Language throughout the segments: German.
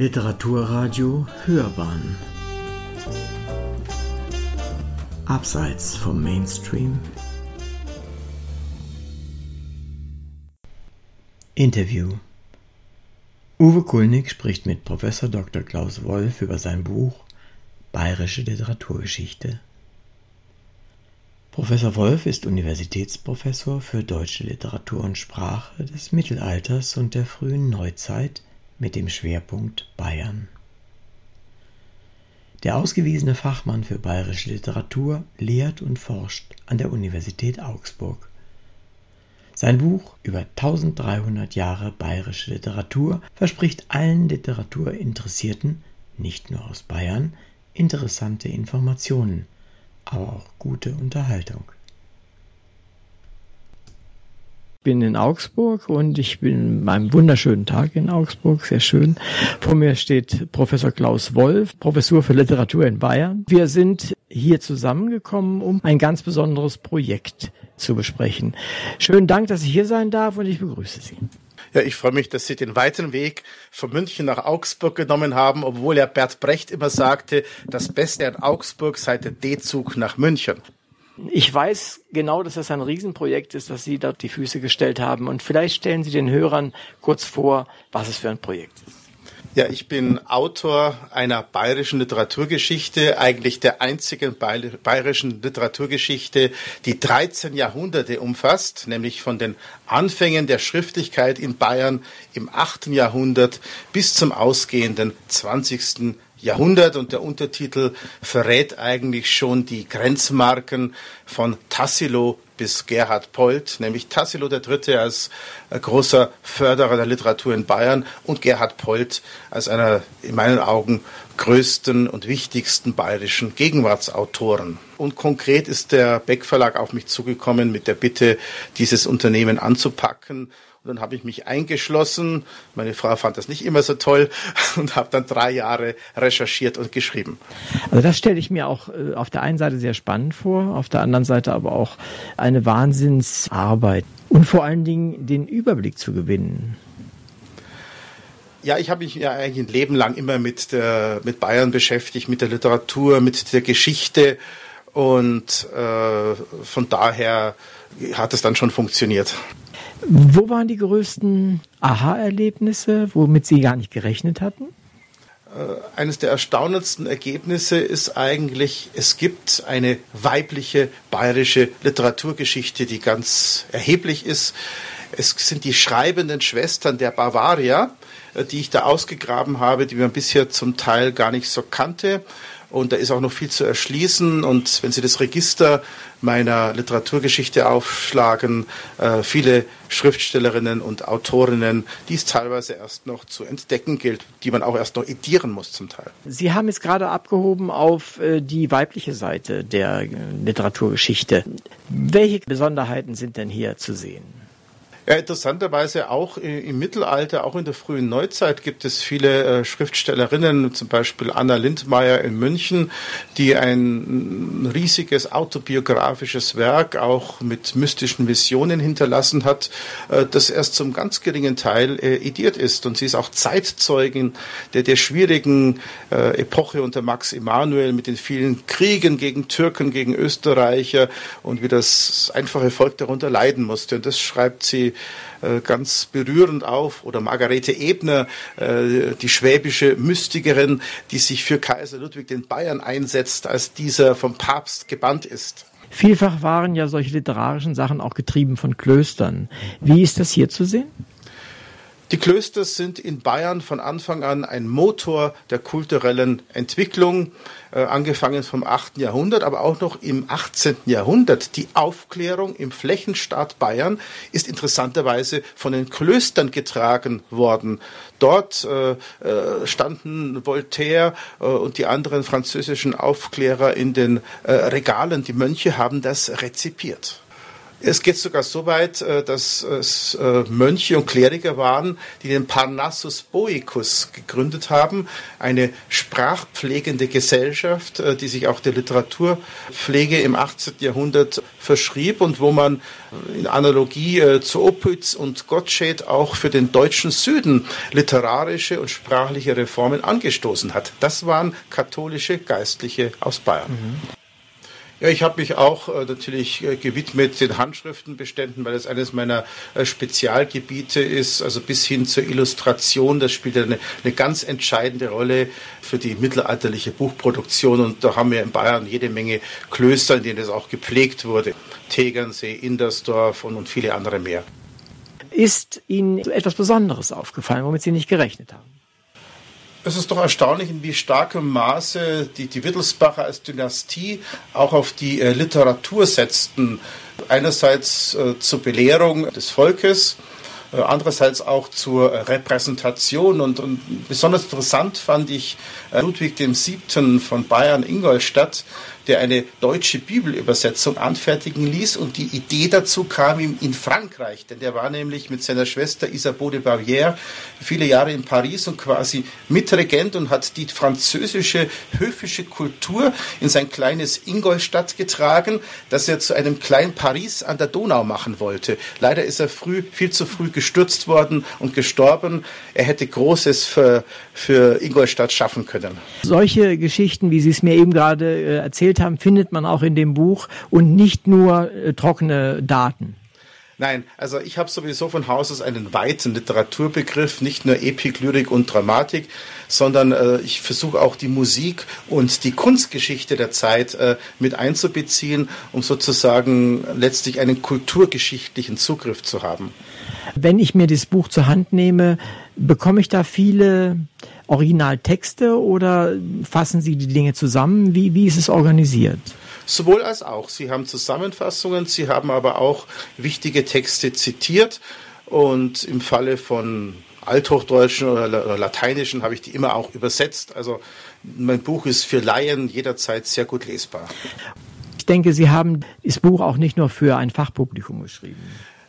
Literaturradio Hörbahn Abseits vom Mainstream Interview Uwe Kulnig spricht mit Prof. Dr. Klaus Wolf über sein Buch Bayerische Literaturgeschichte. Professor Wolf ist Universitätsprofessor für deutsche Literatur und Sprache des Mittelalters und der frühen Neuzeit mit dem Schwerpunkt Bayern. Der ausgewiesene Fachmann für bayerische Literatur lehrt und forscht an der Universität Augsburg. Sein Buch über 1300 Jahre bayerische Literatur verspricht allen Literaturinteressierten, nicht nur aus Bayern, interessante Informationen, aber auch gute Unterhaltung. Ich bin in Augsburg und ich bin in meinem wunderschönen Tag in Augsburg, sehr schön. Vor mir steht Professor Klaus Wolf, Professur für Literatur in Bayern. Wir sind hier zusammengekommen, um ein ganz besonderes Projekt zu besprechen. Schönen Dank, dass ich hier sein darf und ich begrüße Sie. Ja, ich freue mich, dass Sie den weiten Weg von München nach Augsburg genommen haben, obwohl ja Bert Brecht immer sagte, das Beste an Augsburg sei der D-Zug nach München. Ich weiß genau, dass das ein Riesenprojekt ist, das Sie dort die Füße gestellt haben. Und vielleicht stellen Sie den Hörern kurz vor, was es für ein Projekt ist. Ja, ich bin Autor einer bayerischen Literaturgeschichte, eigentlich der einzigen bayerischen Literaturgeschichte, die 13 Jahrhunderte umfasst, nämlich von den Anfängen der Schriftlichkeit in Bayern im 8. Jahrhundert bis zum ausgehenden 20. Jahrhundert und der Untertitel verrät eigentlich schon die Grenzmarken von Tassilo bis Gerhard Polt, nämlich Tassilo III. als äh, großer Förderer der Literatur in Bayern und Gerhard Polt als einer in meinen Augen größten und wichtigsten bayerischen Gegenwartsautoren. Und konkret ist der Beck Verlag auf mich zugekommen mit der Bitte, dieses Unternehmen anzupacken und dann habe ich mich eingeschlossen. Meine Frau fand das nicht immer so toll und habe dann drei Jahre recherchiert und geschrieben. Also das stelle ich mir auch äh, auf der einen Seite sehr spannend vor, auf der anderen Seite aber auch eine Wahnsinnsarbeit und vor allen Dingen den Überblick zu gewinnen. Ja, ich habe mich ja eigentlich ein Leben lang immer mit der mit Bayern beschäftigt, mit der Literatur, mit der Geschichte und äh, von daher hat es dann schon funktioniert. Wo waren die größten Aha-Erlebnisse, womit Sie gar nicht gerechnet hatten? Äh, eines der erstaunendsten Ergebnisse ist eigentlich, es gibt eine weibliche bayerische Literaturgeschichte, die ganz erheblich ist. Es sind die schreibenden Schwestern der Bavaria, äh, die ich da ausgegraben habe, die man bisher zum Teil gar nicht so kannte. Und da ist auch noch viel zu erschließen. Und wenn Sie das Register meiner Literaturgeschichte aufschlagen, äh, viele Schriftstellerinnen und Autorinnen, die es teilweise erst noch zu entdecken gilt, die man auch erst noch edieren muss zum Teil. Sie haben jetzt gerade abgehoben auf äh, die weibliche Seite der äh, Literaturgeschichte. Welche Besonderheiten sind denn hier zu sehen? Ja, interessanterweise auch im Mittelalter, auch in der frühen Neuzeit gibt es viele äh, Schriftstellerinnen, zum Beispiel Anna Lindmeier in München, die ein riesiges autobiografisches Werk auch mit mystischen Visionen hinterlassen hat, äh, das erst zum ganz geringen Teil äh, ediert ist. Und sie ist auch Zeitzeugin der, der schwierigen Epoche unter Max Emanuel mit den vielen Kriegen gegen Türken, gegen Österreicher und wie das einfache Volk darunter leiden musste. Und das schreibt sie äh, ganz berührend auf. Oder Margarete Ebner, äh, die schwäbische Mystikerin, die sich für Kaiser Ludwig den Bayern einsetzt, als dieser vom Papst gebannt ist. Vielfach waren ja solche literarischen Sachen auch getrieben von Klöstern. Wie ist das hier zu sehen? Die Klöster sind in Bayern von Anfang an ein Motor der kulturellen Entwicklung, äh, angefangen vom 8. Jahrhundert, aber auch noch im 18. Jahrhundert. Die Aufklärung im Flächenstaat Bayern ist interessanterweise von den Klöstern getragen worden. Dort äh, äh, standen Voltaire äh, und die anderen französischen Aufklärer in den äh, Regalen. Die Mönche haben das rezipiert. Es geht sogar so weit, äh, dass es äh, Mönche und Kleriker waren, die den Parnassus Boicus gegründet haben, eine sprachpflegende Gesellschaft, äh, die sich auch der Literaturpflege im 18. Jahrhundert verschrieb und wo man in Analogie zu Opitz und Gottsched auch für den deutschen Süden literarische und sprachliche Reformen angestoßen hat. Das waren katholische Geistliche aus Bayern. Mhm. Ja, ich habe mich auch äh, natürlich äh, gewidmet den Handschriftenbeständen, weil das eines meiner äh, Spezialgebiete ist, also bis hin zur Illustration. Das spielt eine, eine ganz entscheidende Rolle für die mittelalterliche Buchproduktion. Und da haben wir in Bayern jede Menge Klöster, in denen das auch gepflegt wurde. Tegernsee, Indersdorf und, und viele andere mehr. Ist Ihnen etwas Besonderes aufgefallen, womit Sie nicht gerechnet haben? Es ist doch erstaunlich, in wie starkem Maße die, die Wittelsbacher als Dynastie auch auf die äh, Literatur setzten. Einerseits äh, zur Belehrung des Volkes, äh, andererseits auch zur Repräsentation. Und, und besonders interessant fand ich äh, Ludwig VII. von Bayern-Ingolstadt, der eine deutsche Bibelübersetzung anfertigen ließ und die Idee dazu kam ihm in Frankreich, denn der war nämlich mit seiner Schwester Isabeau de Bavière viele Jahre in Paris und quasi Mitregent und hat die französische höfische Kultur in sein kleines Ingolstadt getragen, das er zu einem kleinen Paris an der Donau machen wollte. Leider ist er früh, viel zu früh gestürzt worden und gestorben. Er hätte Großes für, für Ingolstadt schaffen können. Solche Geschichten, wie Sie es mir eben gerade äh, erzählt haben, findet man auch in dem Buch und nicht nur äh, trockene Daten. Nein, also ich habe sowieso von Haus aus einen weiten Literaturbegriff, nicht nur Epik, Lyrik und Dramatik, sondern äh, ich versuche auch die Musik und die Kunstgeschichte der Zeit äh, mit einzubeziehen, um sozusagen letztlich einen kulturgeschichtlichen Zugriff zu haben. Wenn ich mir das Buch zur Hand nehme, bekomme ich da viele Originaltexte oder fassen Sie die Dinge zusammen? Wie, wie ist es organisiert? Sowohl als auch. Sie haben Zusammenfassungen, Sie haben aber auch wichtige Texte zitiert und im Falle von Althochdeutschen oder Lateinischen habe ich die immer auch übersetzt. Also mein Buch ist für Laien jederzeit sehr gut lesbar. Ich denke, Sie haben das Buch auch nicht nur für ein Fachpublikum geschrieben.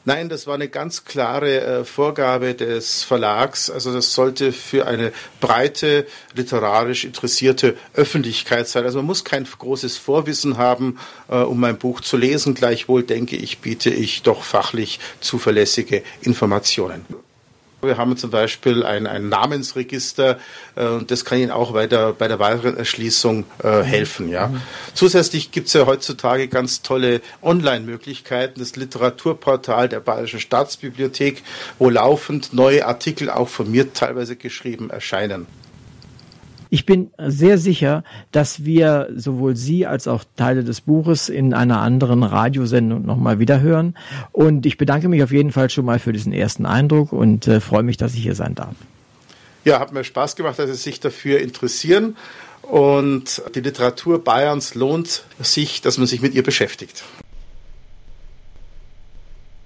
Nein, das war eine ganz klare äh, Vorgabe des Verlags. Also das sollte für eine breite, literarisch interessierte Öffentlichkeit sein. Also man muss kein großes Vorwissen haben, äh, um mein Buch zu lesen. Gleichwohl denke ich, biete ich doch fachlich zuverlässige Informationen. Wir haben zum Beispiel ein, ein Namensregister äh, und das kann Ihnen auch bei der, bei der weiteren Erschließung äh, helfen. Ja. Mhm. Zusätzlich gibt es ja heutzutage ganz tolle Online-Möglichkeiten, das Literaturportal der Bayerischen Staatsbibliothek, wo laufend neue Artikel auch von mir teilweise geschrieben erscheinen. Ich bin sehr sicher, dass wir sowohl Sie als auch Teile des Buches in einer anderen Radiosendung nochmal wiederhören. Und ich bedanke mich auf jeden Fall schon mal für diesen ersten Eindruck und äh, freue mich, dass ich hier sein darf. Ja, hat mir Spaß gemacht, dass Sie sich dafür interessieren. Und die Literatur Bayerns lohnt sich, dass man sich mit ihr beschäftigt.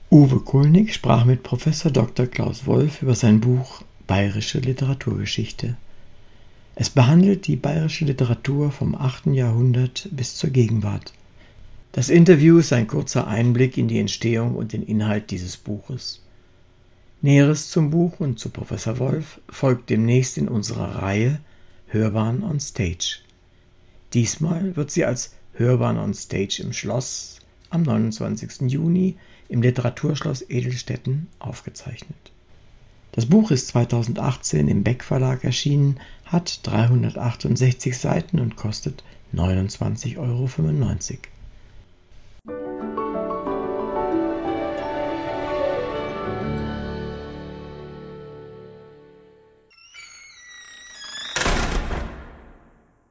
Uwe Kulnig sprach mit Professor Dr. Klaus Wolf über sein Buch Bayerische Literaturgeschichte. Es behandelt die bayerische Literatur vom 8. Jahrhundert bis zur Gegenwart. Das Interview ist ein kurzer Einblick in die Entstehung und den Inhalt dieses Buches. Näheres zum Buch und zu Professor Wolf folgt demnächst in unserer Reihe Hörbahn on Stage. Diesmal wird sie als Hörbahn on Stage im Schloss am 29. Juni im Literaturschloss Edelstetten aufgezeichnet. Das Buch ist 2018 im Beck Verlag erschienen, hat 368 Seiten und kostet 29,95 Euro